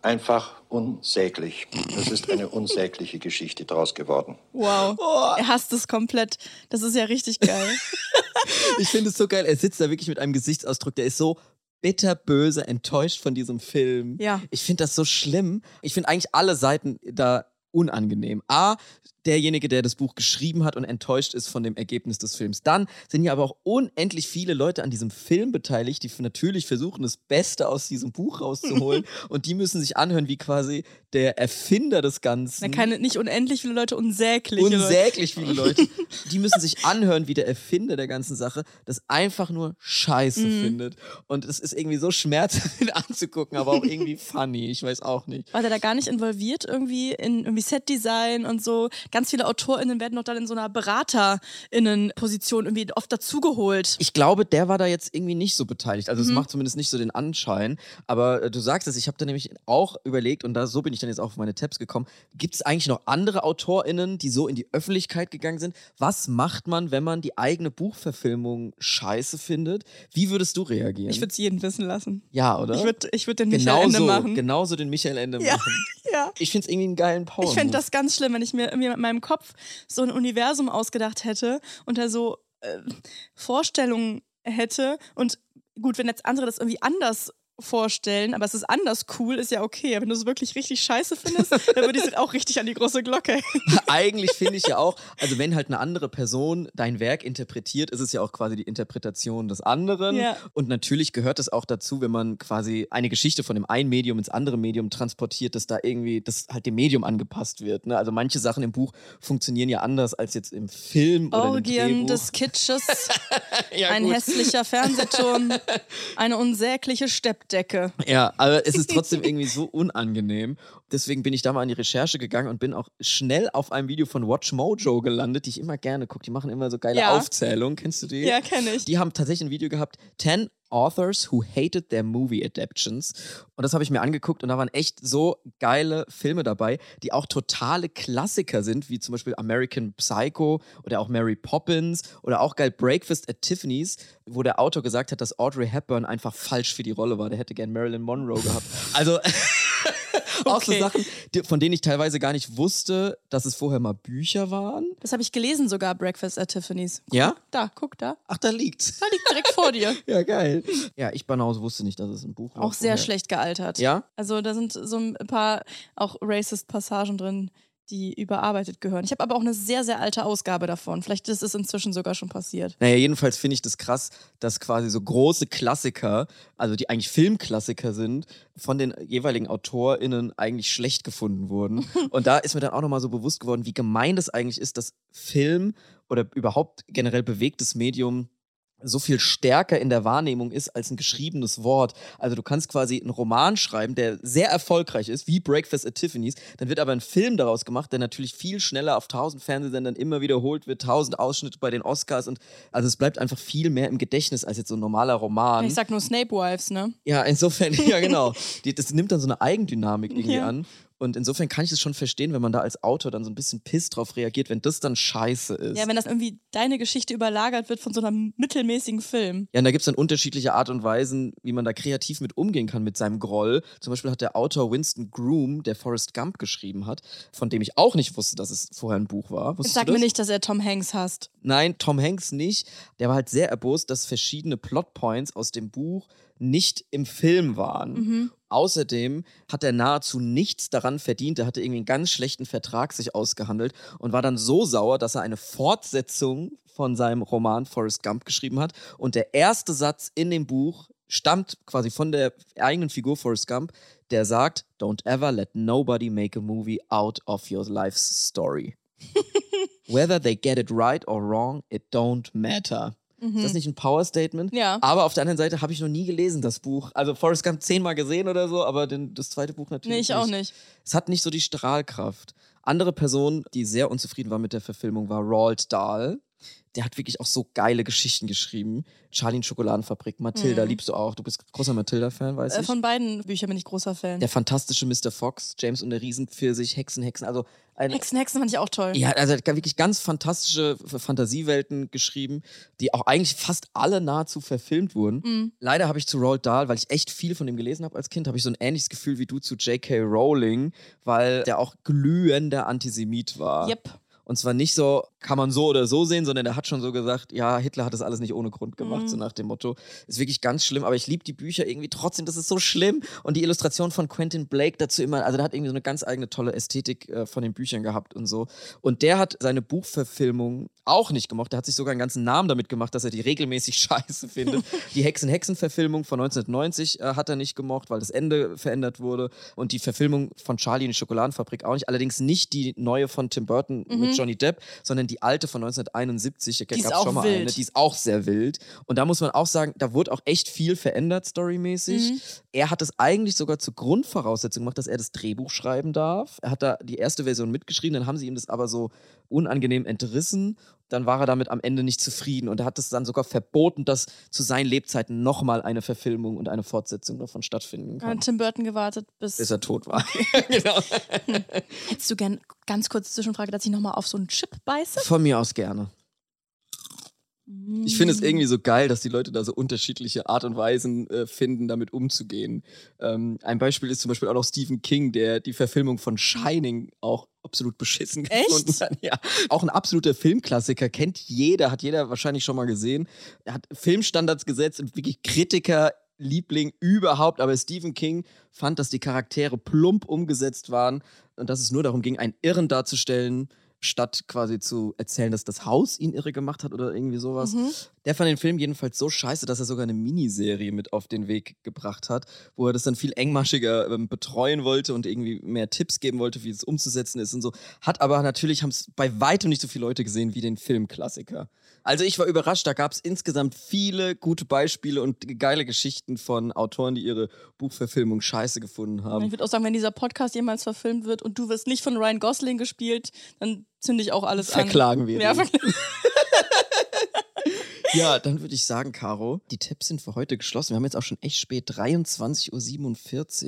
Speaker 8: einfach unsäglich. Es ist eine unsägliche Geschichte daraus geworden.
Speaker 4: Wow. Er hasst es komplett. Das ist ja richtig geil.
Speaker 1: Ich finde es so geil. Er sitzt da wirklich mit einem Gesichtsausdruck, der ist so bitterböse enttäuscht von diesem Film.
Speaker 4: Ja.
Speaker 1: Ich finde das so schlimm. Ich finde eigentlich alle Seiten da unangenehm. A, derjenige, der das Buch geschrieben hat und enttäuscht ist von dem Ergebnis des Films. Dann sind ja aber auch unendlich viele Leute an diesem Film beteiligt, die natürlich versuchen, das Beste aus diesem Buch rauszuholen. und die müssen sich anhören, wie quasi der Erfinder des Ganzen.
Speaker 4: Da kann nicht unendlich viele Leute unsägliche Leute.
Speaker 1: Unsäglich viele Leute. Die müssen sich anhören, wie der Erfinder der ganzen Sache das einfach nur scheiße
Speaker 4: Mhm.
Speaker 1: findet. Und es ist irgendwie so schmerzhaft anzugucken, aber auch irgendwie funny. Ich weiß auch nicht.
Speaker 4: War der da gar nicht involviert irgendwie in irgendwie Setdesign und so? Ganz viele AutorInnen werden doch dann in so einer BeraterInnen-Position irgendwie oft dazugeholt.
Speaker 1: Ich glaube, der war da jetzt irgendwie nicht so beteiligt. Also es
Speaker 4: Mhm.
Speaker 1: macht zumindest nicht so den Anschein. Aber äh, du sagst es, ich habe da nämlich auch überlegt und da so bin ich dann jetzt auch auf meine Tabs gekommen. Gibt es eigentlich noch andere AutorInnen, die so in die Öffentlichkeit gegangen sind? Was macht man, wenn man die eigene Buchverfilmung scheiße findet? Wie würdest du reagieren?
Speaker 4: Ich würde es jeden wissen lassen.
Speaker 1: ja, oder?
Speaker 4: Ich würde ich würd den Michael
Speaker 1: genau
Speaker 4: Ende
Speaker 1: so,
Speaker 4: machen.
Speaker 1: Genauso den Michael Ende
Speaker 4: Ja,
Speaker 1: machen.
Speaker 4: ja.
Speaker 1: Ich finde es irgendwie einen geilen Power.
Speaker 4: Ich fände das ganz schlimm, wenn ich mir irgendwie mit meinem Kopf so ein Universum ausgedacht hätte und da so äh, Vorstellungen hätte. Und gut, wenn jetzt andere das irgendwie anders vorstellen, aber es ist anders cool, ist ja okay. Wenn du es wirklich richtig scheiße findest, dann würde ich es auch richtig an die große Glocke.
Speaker 1: Eigentlich finde ich ja auch, also wenn halt eine andere Person dein Werk interpretiert, ist es ja auch quasi die Interpretation des anderen.
Speaker 4: Ja.
Speaker 1: Und natürlich gehört es auch dazu, wenn man quasi eine Geschichte von dem einen Medium ins andere Medium transportiert, dass da irgendwie, das halt dem Medium angepasst wird. Ne? Also manche Sachen im Buch funktionieren ja anders als jetzt im Film oder im
Speaker 4: Orgien
Speaker 1: Drehbuch.
Speaker 4: des Kitsches,
Speaker 1: Ja,
Speaker 4: ein
Speaker 1: gut.
Speaker 4: hässlicher Fernsehturm, eine unsägliche Steppdecke.
Speaker 1: Ja, aber es ist trotzdem irgendwie so unangenehm. Deswegen bin ich da mal an die Recherche gegangen und bin auch schnell auf einem Video von Watch Mojo gelandet, die ich immer gerne gucke. Die machen immer so geile
Speaker 4: Ja.
Speaker 1: Aufzählungen. Kennst du die?
Speaker 4: Ja, kenne ich.
Speaker 1: Die haben tatsächlich ein Video gehabt, 10 Authors who hated their movie adaptions. Und das habe ich mir angeguckt und da waren echt so geile Filme dabei, die auch totale Klassiker sind, wie zum Beispiel American Psycho oder auch Mary Poppins oder auch geil Breakfast at Tiffany's, wo der Autor gesagt hat, dass Audrey Hepburn einfach falsch für die Rolle war. Der hätte gern Marilyn Monroe gehabt. Also auch so
Speaker 4: Okay.
Speaker 1: Sachen, die, von denen ich teilweise gar nicht wusste, dass es vorher mal Bücher waren.
Speaker 4: Das habe ich gelesen sogar, Breakfast at Tiffany's.
Speaker 1: Ja?
Speaker 4: Da, guck da.
Speaker 1: Ach, da liegt's.
Speaker 4: Da liegt direkt vor dir.
Speaker 1: Ja, geil. Ja, ich Banause wusste nicht, dass es ein Buch war.
Speaker 4: Auch sehr
Speaker 1: vorher.
Speaker 4: schlecht gealtert.
Speaker 1: Ja?
Speaker 4: Also da sind so ein paar auch racist Passagen drin, die überarbeitet gehören. Ich habe aber auch eine sehr, sehr alte Ausgabe davon. Vielleicht ist es inzwischen sogar schon passiert.
Speaker 1: Naja, jedenfalls finde ich das krass, dass quasi so große Klassiker, also die eigentlich Filmklassiker sind, von den jeweiligen AutorInnen eigentlich schlecht gefunden wurden. Und da ist mir dann auch nochmal so bewusst geworden, wie gemein das eigentlich ist, dass Film oder überhaupt generell bewegtes Medium so viel stärker in der Wahrnehmung ist als ein geschriebenes Wort. Also du kannst quasi einen Roman schreiben, der sehr erfolgreich ist, wie Breakfast at Tiffany's, dann wird aber ein Film daraus gemacht, der natürlich viel schneller auf tausend Fernsehsendern immer wiederholt wird, tausend Ausschnitte bei den Oscars und also es bleibt einfach viel mehr im Gedächtnis als jetzt so ein normaler Roman.
Speaker 4: Ich sag nur Snape Wives, ne?
Speaker 1: Ja, insofern, ja genau. Die, das nimmt dann so eine Eigendynamik irgendwie
Speaker 4: Ja.
Speaker 1: an. Und insofern kann ich es schon verstehen, wenn man da als Autor dann so ein bisschen piss drauf reagiert, wenn das dann scheiße ist.
Speaker 4: Ja, wenn das irgendwie deine Geschichte überlagert wird von so einem mittelmäßigen Film.
Speaker 1: Ja, und da gibt es dann unterschiedliche Art und Weisen, wie man da kreativ mit umgehen kann mit seinem Groll. Zum Beispiel hat der Autor Winston Groom, der Forrest Gump geschrieben hat, von dem ich auch nicht wusste, dass es vorher ein Buch war. Wusstest
Speaker 4: sag mir nicht, dass er Tom Hanks hasst.
Speaker 1: Nein, Tom Hanks nicht. Der war halt sehr erbost, dass verschiedene Plotpoints aus dem Buch nicht im Film waren.
Speaker 4: Mhm.
Speaker 1: Außerdem hat er nahezu nichts daran verdient. Er hatte irgendwie einen ganz schlechten Vertrag sich ausgehandelt und war dann so sauer, dass er eine Fortsetzung von seinem Roman Forrest Gump geschrieben hat. Und der erste Satz in dem Buch stammt quasi von der eigenen Figur Forrest Gump, der sagt, Don't ever let nobody make a movie out of your life's story. Whether they get it right or wrong, it don't matter. Ist das nicht ein Power-Statement?
Speaker 4: Mhm. Ja.
Speaker 1: Aber auf der anderen Seite habe ich noch nie gelesen, das Buch. Also Forrest Gump zehnmal gesehen oder so, aber den, das zweite Buch natürlich
Speaker 4: Nee, ich auch nicht.
Speaker 1: Es hat nicht so die Strahlkraft. Andere Person, die sehr unzufrieden war mit der Verfilmung, war Roald Dahl. Der hat wirklich auch so geile Geschichten geschrieben. Charlie in Schokoladenfabrik, Matilda liebst du auch. Du bist großer Matilda-Fan, weiß
Speaker 4: Mhm. Äh,
Speaker 1: ich.
Speaker 4: von beiden Büchern bin ich großer Fan.
Speaker 1: Der fantastische Mr. Fox, James und der Riesenpfirsich, Hexen, Hexen. Also ein,
Speaker 4: Hexen, Hexen fand ich auch toll.
Speaker 1: ja, also er hat wirklich ganz fantastische Fantasiewelten geschrieben, die auch eigentlich fast alle nahezu verfilmt wurden.
Speaker 4: Mhm.
Speaker 1: Leider habe ich zu Roald Dahl, weil ich echt viel von dem gelesen habe als Kind, habe ich so ein ähnliches Gefühl wie du zu J.K. Rowling, weil der auch glühender Antisemit war.
Speaker 4: Yep.
Speaker 1: Und zwar nicht so, kann man so oder so sehen, sondern der hat schon so gesagt, ja, Hitler hat das alles nicht ohne Grund gemacht,
Speaker 4: Mhm.
Speaker 1: so nach dem Motto. Ist wirklich ganz schlimm, aber ich liebe die Bücher irgendwie trotzdem, das ist so schlimm. Und die Illustration von Quentin Blake dazu immer, also der hat irgendwie so eine ganz eigene tolle Ästhetik äh, von den Büchern gehabt und so. Und der hat seine Buchverfilmung auch nicht gemocht. Der hat sich sogar einen ganzen Namen damit gemacht, dass er die regelmäßig scheiße findet. die Hexen-Hexen-Verfilmung von 1990 äh, hat er nicht gemocht, weil das Ende verändert wurde. Und die Verfilmung von Charlie in die Schokoladenfabrik auch nicht. Allerdings nicht die neue von Tim Burton mit Johnny Depp, sondern die alte von 1971. Da
Speaker 4: Die ist
Speaker 1: gab's
Speaker 4: auch
Speaker 1: schon mal
Speaker 4: wild.
Speaker 1: eine. Die ist auch sehr wild. Und da muss man auch sagen, da wurde auch echt viel verändert, storymäßig.
Speaker 4: Mhm.
Speaker 1: Er hat es eigentlich sogar zur Grundvoraussetzung gemacht, dass er das Drehbuch schreiben darf. Er hat da die erste Version mitgeschrieben, dann haben sie ihm das aber so unangenehm entrissen. Dann war er damit am Ende nicht zufrieden und er hat es dann sogar verboten, dass zu seinen Lebzeiten nochmal eine Verfilmung und eine Fortsetzung davon stattfinden kann.
Speaker 4: Hat Tim Burton gewartet, bis.
Speaker 1: Bis er tot war. genau.
Speaker 4: Hättest du gern, ganz kurz Zwischenfrage, dass ich nochmal auf so einen Chip beiße?
Speaker 1: Von mir aus gerne. Ich finde es irgendwie so geil, dass die Leute da so unterschiedliche Art und Weisen äh, finden, damit umzugehen. Ähm, ein Beispiel ist zum Beispiel auch noch Stephen King, der die Verfilmung von Shining auch absolut beschissen
Speaker 4: Echt?
Speaker 1: gefunden hat. Ja. Auch ein absoluter Filmklassiker, kennt jeder, hat jeder wahrscheinlich schon mal gesehen. Er hat Filmstandards gesetzt und wirklich Kritiker. Liebling überhaupt, aber Stephen King fand, dass die Charaktere plump umgesetzt waren und dass es nur darum ging, einen Irren darzustellen, statt quasi zu erzählen, dass das Haus ihn irre gemacht hat oder irgendwie sowas.
Speaker 4: Mhm.
Speaker 1: Der fand den Film jedenfalls so scheiße, dass er sogar eine Miniserie mit auf den Weg gebracht hat, wo er das dann viel engmaschiger ähm, betreuen wollte und irgendwie mehr Tipps geben wollte, wie es umzusetzen ist und so. Hat aber natürlich, haben es bei weitem nicht so viele Leute gesehen wie den Filmklassiker. Also ich war überrascht, da gab es insgesamt viele gute Beispiele und geile Geschichten von Autoren, die ihre Buchverfilmung scheiße gefunden haben.
Speaker 4: Ich würde auch sagen, wenn dieser Podcast jemals verfilmt wird und du wirst nicht von Ryan Gosling gespielt, dann zünde ich auch alles
Speaker 1: Verklagen
Speaker 4: an.
Speaker 1: wir
Speaker 4: Ja,
Speaker 1: ihn.
Speaker 4: verklagen.
Speaker 1: Ja, dann würde ich sagen, Caro, die Tabs sind für heute geschlossen. Wir haben jetzt auch schon echt spät, 23.47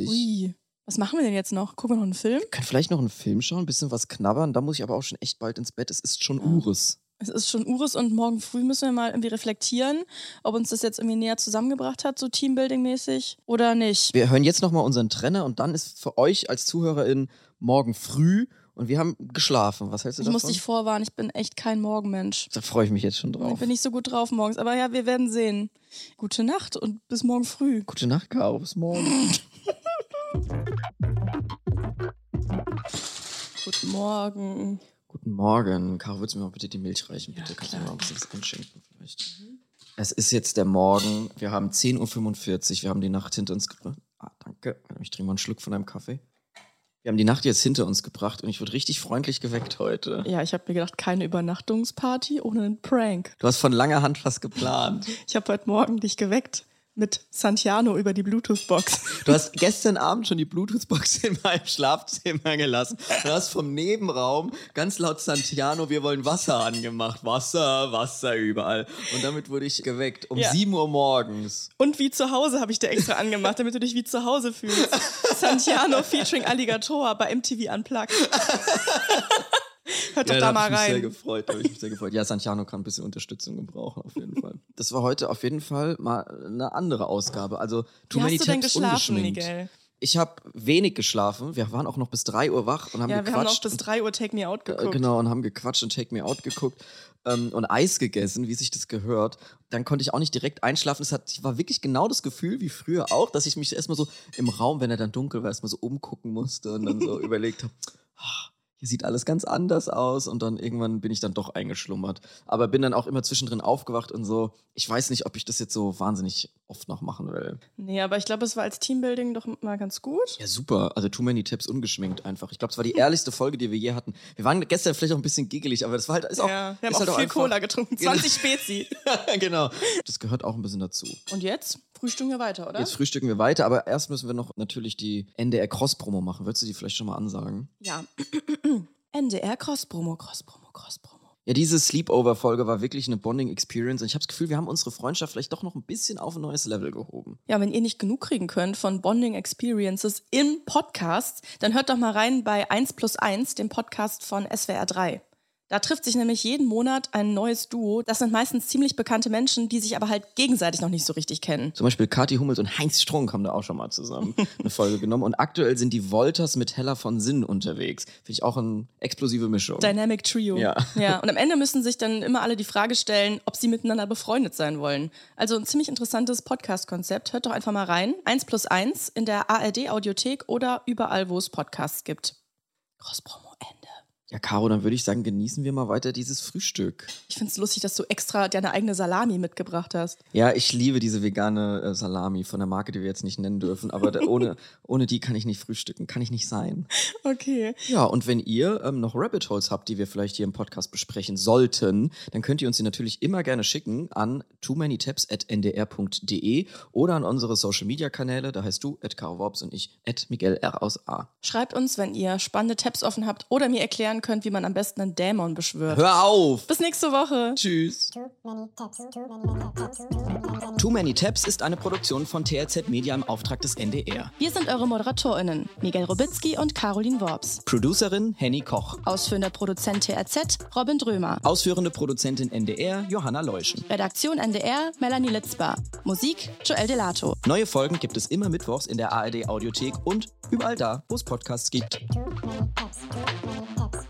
Speaker 1: Uhr.
Speaker 4: Ui. Was machen wir denn jetzt noch? Gucken wir noch einen Film?
Speaker 1: Können vielleicht noch einen Film schauen, ein bisschen was knabbern. Da muss ich aber auch schon echt bald ins Bett. Es ist schon Ures.
Speaker 4: Es ist schon Ures und morgen früh müssen wir mal irgendwie reflektieren, ob uns das jetzt irgendwie näher zusammengebracht hat, so Teambuilding-mäßig oder nicht.
Speaker 1: Wir hören jetzt nochmal unseren Trenner und dann ist für euch als ZuhörerInnen morgen früh und wir haben geschlafen. Was hältst du
Speaker 4: Ich
Speaker 1: davon?
Speaker 4: muss dich vorwarnen, ich bin echt kein Morgenmensch.
Speaker 1: da freue ich mich jetzt schon drauf.
Speaker 4: Ich bin nicht so gut drauf morgens, aber ja, wir werden sehen. Gute Nacht und bis morgen früh.
Speaker 1: Gute Nacht, Caro. Bis morgen.
Speaker 4: Guten Morgen.
Speaker 1: Guten Morgen. Caro, würdest du mir mal bitte die Milch reichen? Bitte
Speaker 4: Ja,
Speaker 1: kannst du mir mal ein bisschen was einschenken vielleicht. Es ist jetzt der Morgen. Wir haben 10.45 Uhr. Wir haben die Nacht hinter uns gebracht. Ah, danke. Ich trinke mal einen Schluck von deinem Kaffee. Wir haben die Nacht jetzt hinter uns gebracht und ich wurde richtig freundlich geweckt heute.
Speaker 4: Ja, ich habe mir gedacht, keine Übernachtungsparty ohne einen Prank.
Speaker 1: Du hast von langer Hand was geplant.
Speaker 4: Ich habe heute Morgen dich geweckt mit Santiano über die Bluetooth-Box.
Speaker 1: Du hast gestern Abend schon die Bluetooth-Box in meinem Schlafzimmer gelassen. Du hast vom Nebenraum ganz laut Santiano, wir wollen Wasser angemacht. Wasser, Wasser überall. Und damit wurde ich geweckt um
Speaker 4: Ja.
Speaker 1: 7 Uhr morgens.
Speaker 4: Und wie zu Hause habe ich dir extra angemacht, damit du dich wie zu Hause fühlst. Santiano featuring Alligator bei MTV Unplugged. Hört doch da
Speaker 1: hab
Speaker 4: mal
Speaker 1: mich sehr
Speaker 4: rein.
Speaker 1: gefreut, da hab ich mich sehr gefreut. Ja, Santiano kann ein bisschen Unterstützung gebrauchen, auf jeden Fall. Das war heute auf jeden Fall mal eine andere Ausgabe. Also, Too
Speaker 4: Wie
Speaker 1: Many
Speaker 4: hast du denn geschlafen. Miguel?
Speaker 1: Ich habe wenig geschlafen. Wir waren auch noch bis 3 Uhr wach und haben
Speaker 4: Ja, wir
Speaker 1: gequatscht.
Speaker 4: haben noch bis
Speaker 1: und-
Speaker 4: 3 Uhr Take Me Out
Speaker 1: Äh,
Speaker 4: geguckt.
Speaker 1: Genau, und haben gequatscht und Take Me Out geguckt ähm, und Eis gegessen, wie sich das gehört. Dann konnte ich auch nicht direkt einschlafen. Es hat, war wirklich genau das Gefühl wie früher auch, dass ich mich erstmal so im Raum, wenn er dann dunkel war, erstmal so umgucken musste und dann so überlegt habe, ah, hier sieht alles ganz anders aus und dann irgendwann bin ich dann doch eingeschlummert. Aber bin dann auch immer zwischendrin aufgewacht und so, ich weiß nicht, ob ich das jetzt so wahnsinnig oft noch machen will.
Speaker 4: Nee, aber ich glaube, es war als Teambuilding doch mal ganz gut.
Speaker 1: Ja, super. Also Too Many Tips ungeschminkt einfach. Ich glaube, es war die ehrlichste Folge, die wir je hatten. Wir waren gestern vielleicht auch ein bisschen giggelig, aber das war halt ist auch,
Speaker 4: ja, wir haben
Speaker 1: ist
Speaker 4: auch
Speaker 1: halt
Speaker 4: viel
Speaker 1: einfach-
Speaker 4: Cola getrunken.
Speaker 1: Genau.
Speaker 4: 20 Spezi.
Speaker 1: genau. Das gehört auch ein bisschen dazu.
Speaker 4: Und jetzt frühstücken wir weiter, oder?
Speaker 1: Jetzt frühstücken wir weiter, aber erst müssen wir noch natürlich die NDR Cross-Promo machen. Würdest du die vielleicht schon mal ansagen?
Speaker 4: ja. NDR Cross-Promo, Cross-Promo, Cross-Promo.
Speaker 1: Ja, diese Sleepover-Folge war wirklich eine Bonding-Experience und ich habe das Gefühl, wir haben unsere Freundschaft vielleicht doch noch ein bisschen auf ein neues Level gehoben.
Speaker 4: Ja, wenn ihr nicht genug kriegen könnt von Bonding Experiences im Podcast, dann hört doch mal rein bei 1 plus 1, dem Podcast von SWR 3. Da trifft sich nämlich jeden Monat ein neues Duo. Das sind meistens ziemlich bekannte Menschen, die sich aber halt gegenseitig noch nicht so richtig kennen.
Speaker 1: Zum Beispiel Kathi Hummels und Heinz Strunk haben da auch schon mal zusammen eine Folge genommen. Und aktuell sind die Wolters mit Hella von Sinn unterwegs. Finde ich auch eine explosive Mischung.
Speaker 4: Dynamic Trio.
Speaker 1: Ja.
Speaker 4: ja. Und am Ende müssen sich dann immer alle die Frage stellen, ob sie miteinander befreundet sein wollen. Also ein ziemlich interessantes Podcast-Konzept. Hört doch einfach mal rein. 1 plus 1 in der ARD-Audiothek oder überall, wo es Podcasts gibt. Cross-Promo.
Speaker 1: Ja, Caro, dann würde ich sagen, genießen wir mal weiter dieses Frühstück.
Speaker 4: Ich finde es lustig, dass du extra deine eigene Salami mitgebracht hast.
Speaker 1: Ja, ich liebe diese vegane äh, Salami von der Marke, die wir jetzt nicht nennen dürfen, aber da, ohne, ohne die kann ich nicht frühstücken, kann ich nicht sein.
Speaker 4: Okay.
Speaker 1: Ja, und wenn ihr ähm, noch Rabbit Holes habt, die wir vielleicht hier im Podcast besprechen sollten, dann könnt ihr uns die natürlich immer gerne schicken an too many at ndr.de oder an unsere Social Media Kanäle. Da heißt du at Caro Worps und ich at Miguel R aus A.
Speaker 4: Schreibt uns, wenn ihr spannende Tabs offen habt oder mir erklären könnt, wie man am besten einen Dämon beschwört.
Speaker 1: Hör auf!
Speaker 4: Bis nächste Woche.
Speaker 1: Tschüss.
Speaker 3: Too many tabs, too many tabs, too many tabs.
Speaker 1: Too Many Tabs ist eine Produktion von TRZ Media im Auftrag des NDR.
Speaker 4: Wir sind eure ModeratorInnen, Miguel Robitzky und Caroline Worps.
Speaker 1: Producerin Henny Koch.
Speaker 4: Ausführender Produzent TRZ, Robin Drömer.
Speaker 1: Ausführende Produzentin NDR Johanna Leuschen.
Speaker 4: Redaktion NDR, Melanie Litzbar. Musik, Joel Delato.
Speaker 1: Neue Folgen gibt es immer mittwochs in der ARD Audiothek und überall da, wo es Podcasts gibt.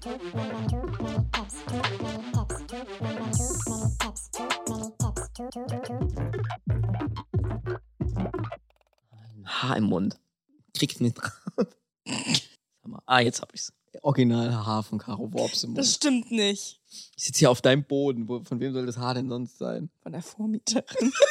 Speaker 1: Haar im Mund. Kriegt nicht mit Ah, jetzt hab ich's. Original Haar von Caro Worps im Mund.
Speaker 4: Das stimmt nicht.
Speaker 1: Ich sitze hier auf deinem Boden. Wo, von wem soll das Haar denn sonst sein?
Speaker 4: Von der Vormieterin.